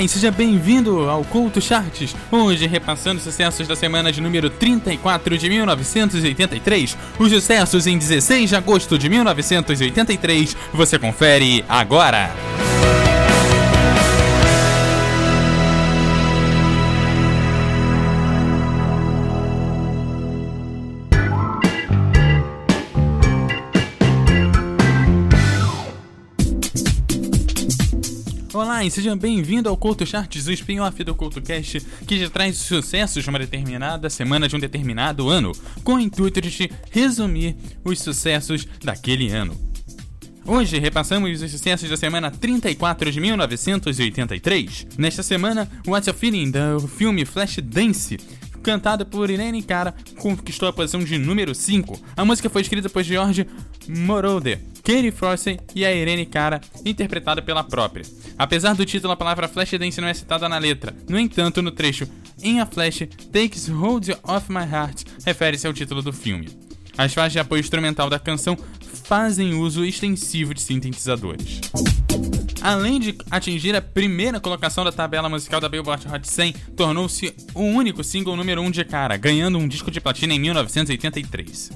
E seja bem-vindo ao Culto Charts. Hoje, repassando os sucessos da semana de número 34 de 1983, os sucessos em 16 de agosto de 1983, você confere agora. E seja bem-vindo ao Couto Charts, o spin-off do CoutoCast que te traz sucessos de uma determinada semana de um determinado ano, com o intuito de resumir os sucessos daquele ano. Hoje repassamos os sucessos da semana 34 de 1983. Nesta semana, What's Your Feeling do filme Flashdance cantada por Irene Cara, conquistou a posição de número 5. A música foi escrita por George Moroder, Katie Frosty e a Irene Cara, interpretada pela própria. Apesar do título, a palavra Flashdance não é citada na letra. No entanto, no trecho In a Flash Takes Hold of My Heart refere-se ao título do filme. As faixas de apoio instrumental da canção fazem uso extensivo de sintetizadores. Além de atingir a primeira colocação da tabela musical da Billboard Hot 100, tornou-se o único single número 1 um de cara, ganhando um disco de platina em 1983.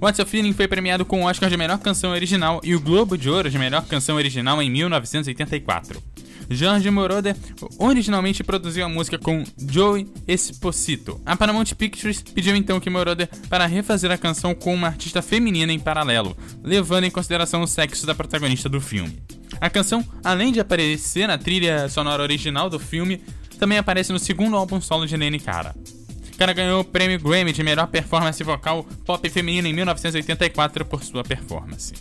What's Your Feeling foi premiado com o Oscar de Melhor Canção Original e o Globo de Ouro de Melhor Canção Original em 1984. George Moroder originalmente produziu a música com Joey Esposito. A Paramount Pictures pediu então que Moroder para refazer a canção com uma artista feminina em paralelo, levando em consideração o sexo da protagonista do filme. A canção, além de aparecer na trilha sonora original do filme, também aparece no segundo álbum solo de Nene Cara. Cara ganhou o prêmio Grammy de melhor performance vocal pop feminina em 1984 por sua performance.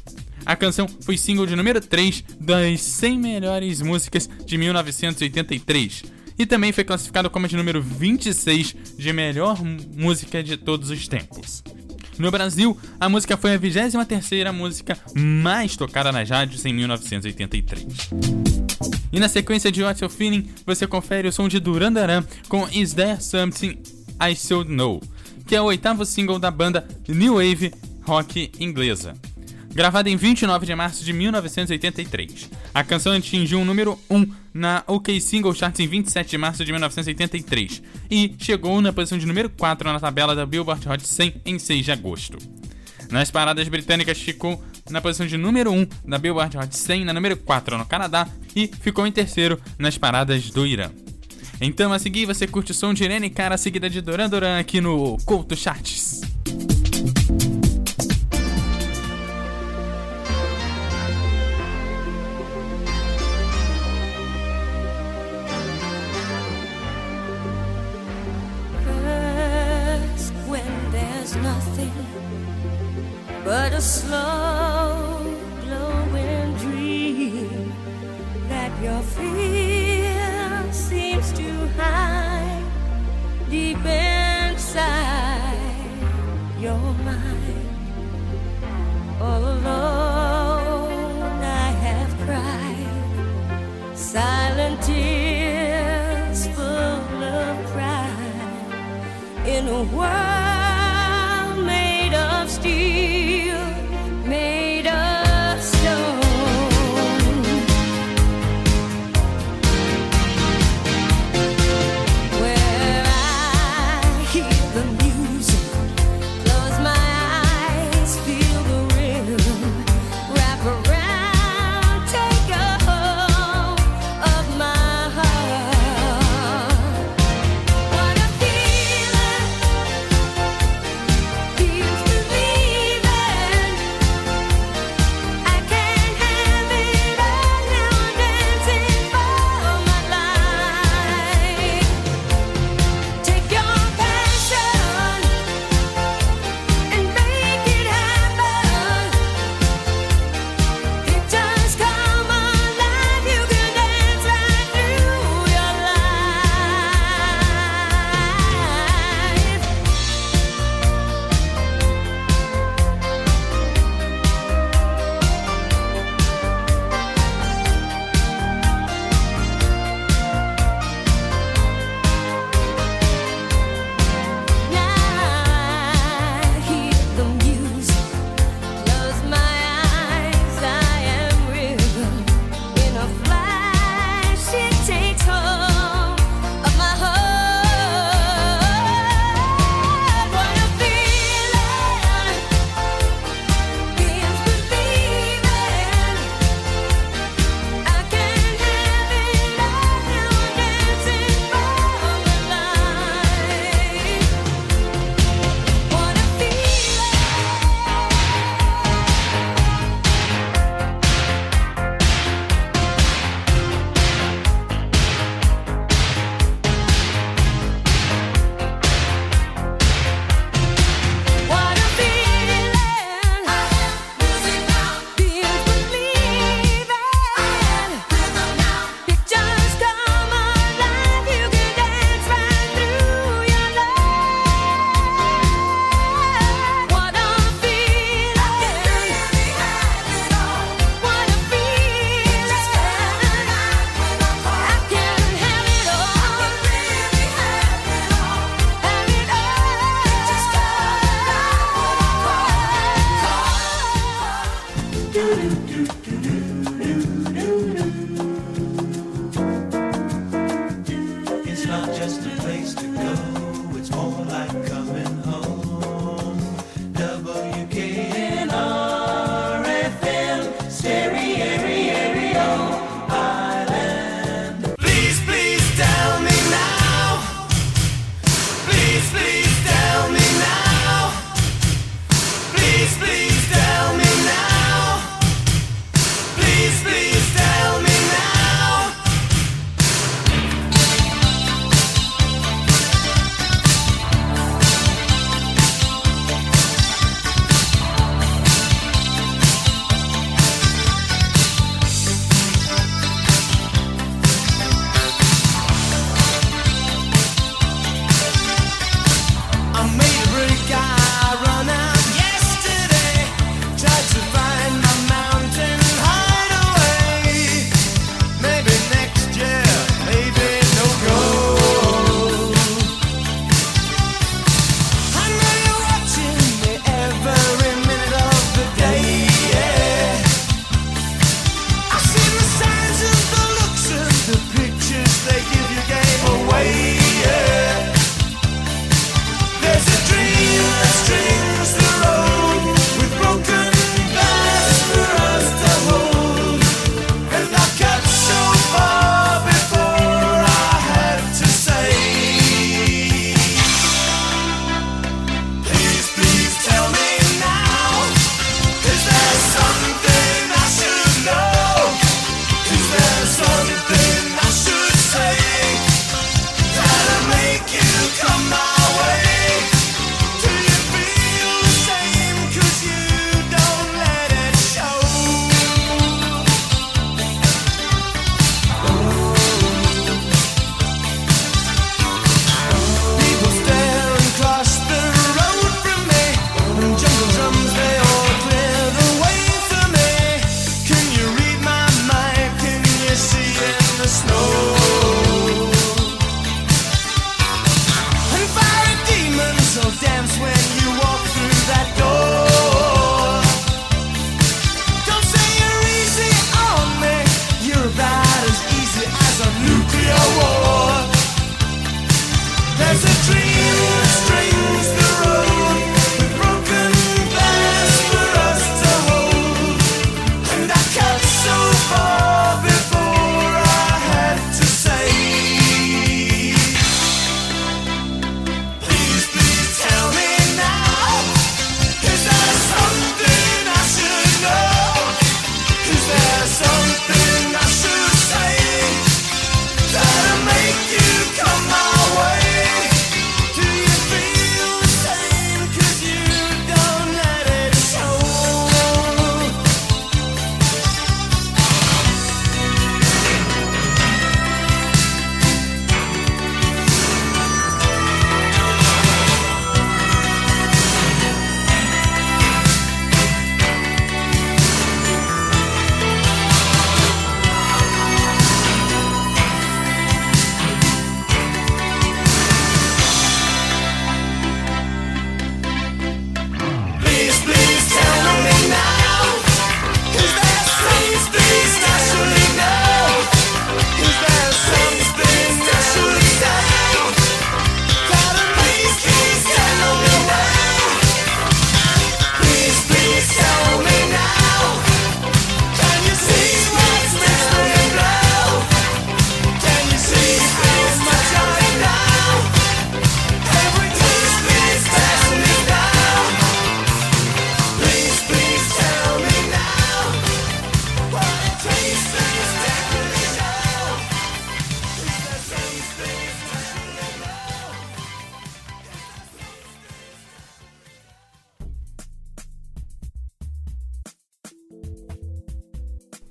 A canção foi single de número 3 das 100 melhores músicas de 1983 e também foi classificado como de número 26 de melhor música de todos os tempos. No Brasil, a música foi a 23ª música mais tocada nas rádios em 1983. E na sequência de What's Your Feeling, você confere o som de Duran Duran com Is There Something I Should Know, que é o oitavo single da banda New Wave Rock inglesa gravada em 29 de março de 1983. A canção atingiu o número 1 na OK Single Charts em 27 de março de 1983 e chegou na posição de número 4 na tabela da Billboard Hot 100 em 6 de agosto. Nas paradas britânicas ficou na posição de número 1 da Billboard Hot 100, na número 4 no Canadá e ficou em terceiro nas paradas do Irã. Então a seguir você curte o som de Irene Cara seguida de Duran Duran aqui no Couto Charts. Pride in a world. do do do do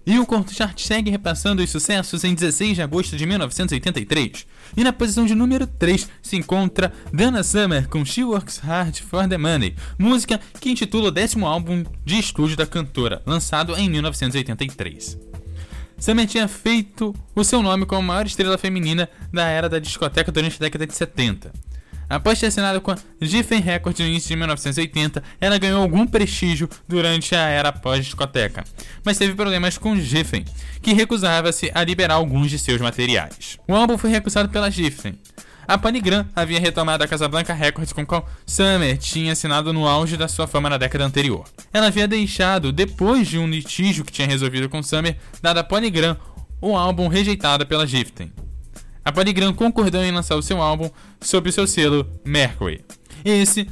E o Corto Chart segue repassando os sucessos em 16 de agosto de 1983. E na posição de número 3 se encontra Dana Summer com She Works Hard for the Money, música que intitula o décimo álbum de estúdio da cantora, lançado em 1983. Summer tinha feito o seu nome como a maior estrela feminina da era da discoteca durante a década de 70 Após ter assinado com a Giffen Records no início de 1980, ela ganhou algum prestígio durante a era pós-discoteca, mas teve problemas com Giffen, que recusava-se a liberar alguns de seus materiais. O álbum foi recusado pela Giffen. A Panigram havia retomado a Casablanca Records com qual Summer tinha assinado no auge da sua fama na década anterior. Ela havia deixado, depois de um litígio que tinha resolvido com Summer, dada a Panigram o álbum rejeitado pela Giffen a Polygram concordou em lançar o seu álbum sob o seu selo Mercury. Esse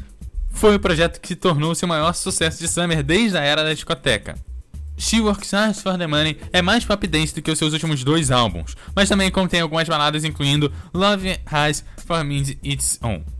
foi o projeto que tornou-se o maior sucesso de Summer desde a era da discoteca. She Works Hard for the Money é mais pop dance do que os seus últimos dois álbuns, mas também contém algumas baladas incluindo Love Has for Me Its Own.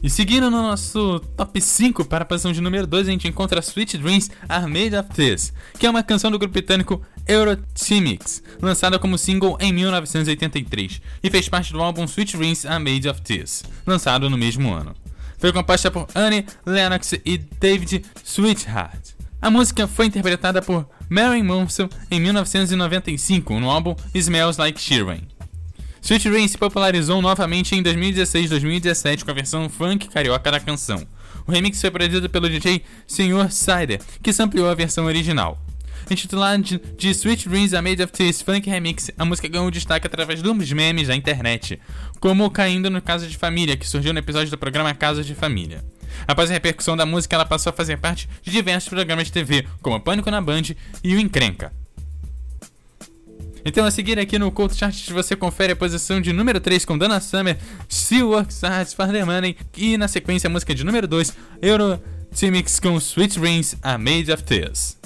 E seguindo no nosso top 5 para a posição de número 2, a gente encontra Sweet Dreams Are Made of This, que é uma canção do grupo britânico Eurotimics, lançada como single em 1983, e fez parte do álbum Sweet Dreams Are Made of This, lançado no mesmo ano. Foi composta por Annie Lennox e David Sweetheart. A música foi interpretada por Mary Monson em 1995 no álbum Smells Like Sheeran. Sweet Rain se popularizou novamente em 2016-2017 com a versão funk carioca da canção. O remix foi produzido pelo DJ Sr. Cider, que sampleou a versão original. Intitulada de, Sweet Dreams A Made of This Funk Remix, a música ganhou destaque através dos memes da internet, como Caindo no Caso de Família, que surgiu no episódio do programa Casos de Família. Após a repercussão da música, ela passou a fazer parte de diversos programas de TV, como Pânico na Band e O Encrenca. Então a seguir aqui no Cult Charts você confere a posição de número 3 com Dana Summer, Still Works Hard for the Money e na sequência a música de número 2, Euro Timix com Sweet Rings A Made of Tears.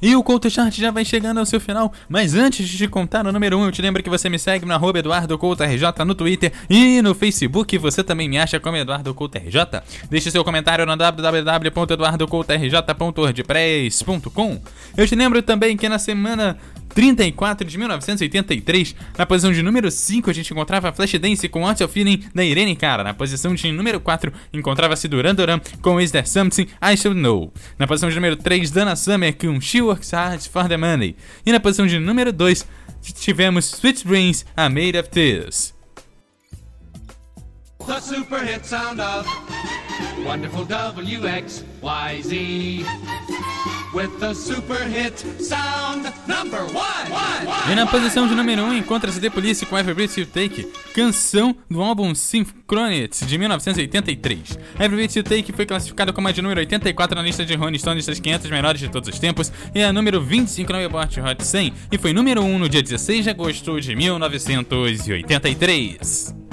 E o CoutoChart já vai chegando ao seu final, mas antes de te contar o número 1, um, eu te lembro que você me segue no EduardoCoutoRJ no Twitter e no Facebook, você também me acha como EduardoCoutoRJ. Deixe seu comentário no www.eduardocoutorj.wordpress.com. Eu te lembro também que na semana 34 de 1983. Na posição de número 5, a gente encontrava Flashdance com Art of Feeling da Irene Cara. Na posição de número 4, encontrava-se Duran Duran com Is There Something I Should Know. Na posição de número 3, Dana Summer com She Works Hard for the Money. E na posição de número 2, tivemos Sweet Dreams, A Made of Tears. The super hit sound of wonderful WXYZ. E na posição de número 1 um, encontra-se The Police com Every Breath You Take, canção do álbum Synchronic de 1983. Every Breath You Take foi classificada como a de número 84 na lista de Rolling Stones das 500 melhores de todos os tempos e é a número 25 na Billboard Hot 100 e foi número 1 um no dia 16 de agosto de 1983.